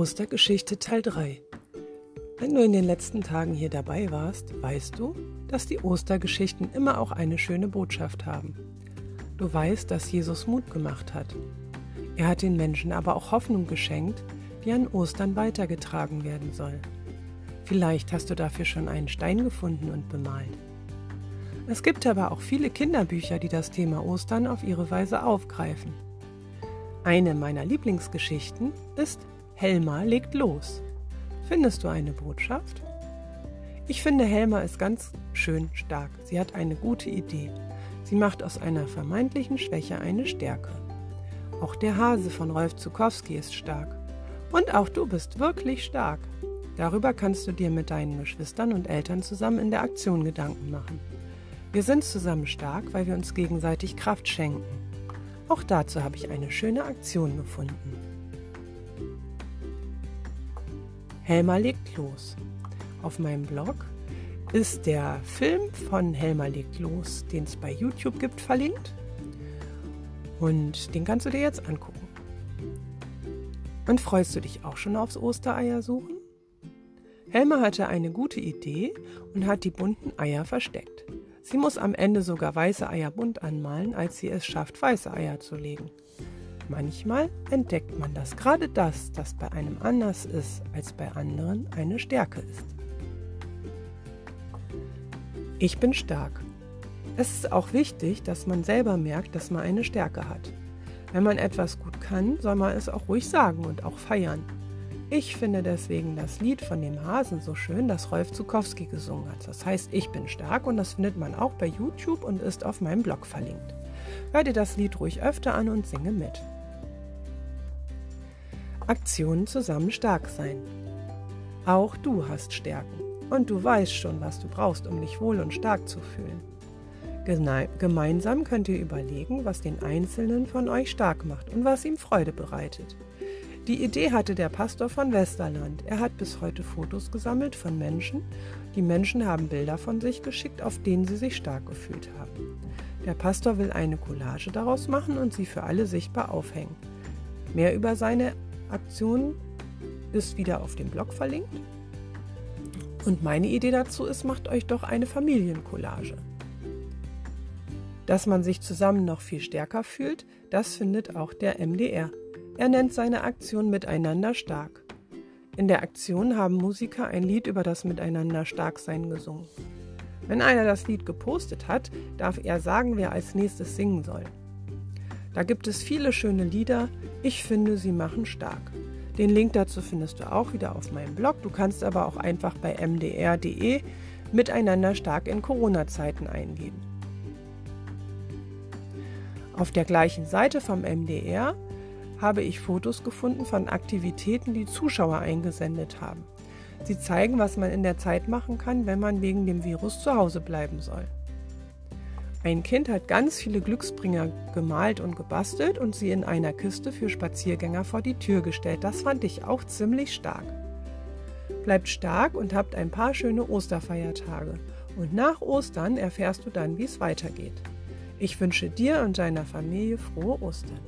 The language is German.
Ostergeschichte Teil 3 Wenn du in den letzten Tagen hier dabei warst, weißt du, dass die Ostergeschichten immer auch eine schöne Botschaft haben. Du weißt, dass Jesus Mut gemacht hat. Er hat den Menschen aber auch Hoffnung geschenkt, die an Ostern weitergetragen werden soll. Vielleicht hast du dafür schon einen Stein gefunden und bemalt. Es gibt aber auch viele Kinderbücher, die das Thema Ostern auf ihre Weise aufgreifen. Eine meiner Lieblingsgeschichten ist Helma legt los. Findest du eine Botschaft? Ich finde, Helma ist ganz schön stark. Sie hat eine gute Idee. Sie macht aus einer vermeintlichen Schwäche eine Stärke. Auch der Hase von Rolf Zukowski ist stark. Und auch du bist wirklich stark. Darüber kannst du dir mit deinen Geschwistern und Eltern zusammen in der Aktion Gedanken machen. Wir sind zusammen stark, weil wir uns gegenseitig Kraft schenken. Auch dazu habe ich eine schöne Aktion gefunden. Helma legt los. Auf meinem Blog ist der Film von Helma legt los, den es bei YouTube gibt, verlinkt. Und den kannst du dir jetzt angucken. Und freust du dich auch schon aufs Ostereier suchen? Helma hatte eine gute Idee und hat die bunten Eier versteckt. Sie muss am Ende sogar weiße Eier bunt anmalen, als sie es schafft, weiße Eier zu legen. Manchmal entdeckt man, dass gerade das, das bei einem anders ist als bei anderen, eine Stärke ist. Ich bin stark. Es ist auch wichtig, dass man selber merkt, dass man eine Stärke hat. Wenn man etwas gut kann, soll man es auch ruhig sagen und auch feiern. Ich finde deswegen das Lied von dem Hasen so schön, das Rolf Zukowski gesungen hat. Das heißt, ich bin stark und das findet man auch bei YouTube und ist auf meinem Blog verlinkt. Hör dir das Lied ruhig öfter an und singe mit. Aktionen zusammen stark sein. Auch du hast Stärken und du weißt schon, was du brauchst, um dich wohl und stark zu fühlen. Gemeinsam könnt ihr überlegen, was den Einzelnen von euch stark macht und was ihm Freude bereitet. Die Idee hatte der Pastor von Westerland. Er hat bis heute Fotos gesammelt von Menschen. Die Menschen haben Bilder von sich geschickt, auf denen sie sich stark gefühlt haben. Der Pastor will eine Collage daraus machen und sie für alle sichtbar aufhängen. Mehr über seine Aktion ist wieder auf dem Blog verlinkt. Und meine Idee dazu ist, macht euch doch eine Familiencollage. Dass man sich zusammen noch viel stärker fühlt, das findet auch der MDR. Er nennt seine Aktion Miteinander stark. In der Aktion haben Musiker ein Lied über das Miteinander stark sein gesungen. Wenn einer das Lied gepostet hat, darf er sagen, wer als nächstes singen soll. Da gibt es viele schöne Lieder. Ich finde, sie machen stark. Den Link dazu findest du auch wieder auf meinem Blog. Du kannst aber auch einfach bei mdr.de miteinander stark in Corona-Zeiten eingeben. Auf der gleichen Seite vom MDR habe ich Fotos gefunden von Aktivitäten, die Zuschauer eingesendet haben. Sie zeigen, was man in der Zeit machen kann, wenn man wegen dem Virus zu Hause bleiben soll. Ein Kind hat ganz viele Glücksbringer gemalt und gebastelt und sie in einer Kiste für Spaziergänger vor die Tür gestellt. Das fand ich auch ziemlich stark. Bleibt stark und habt ein paar schöne Osterfeiertage. Und nach Ostern erfährst du dann, wie es weitergeht. Ich wünsche dir und deiner Familie frohe Ostern.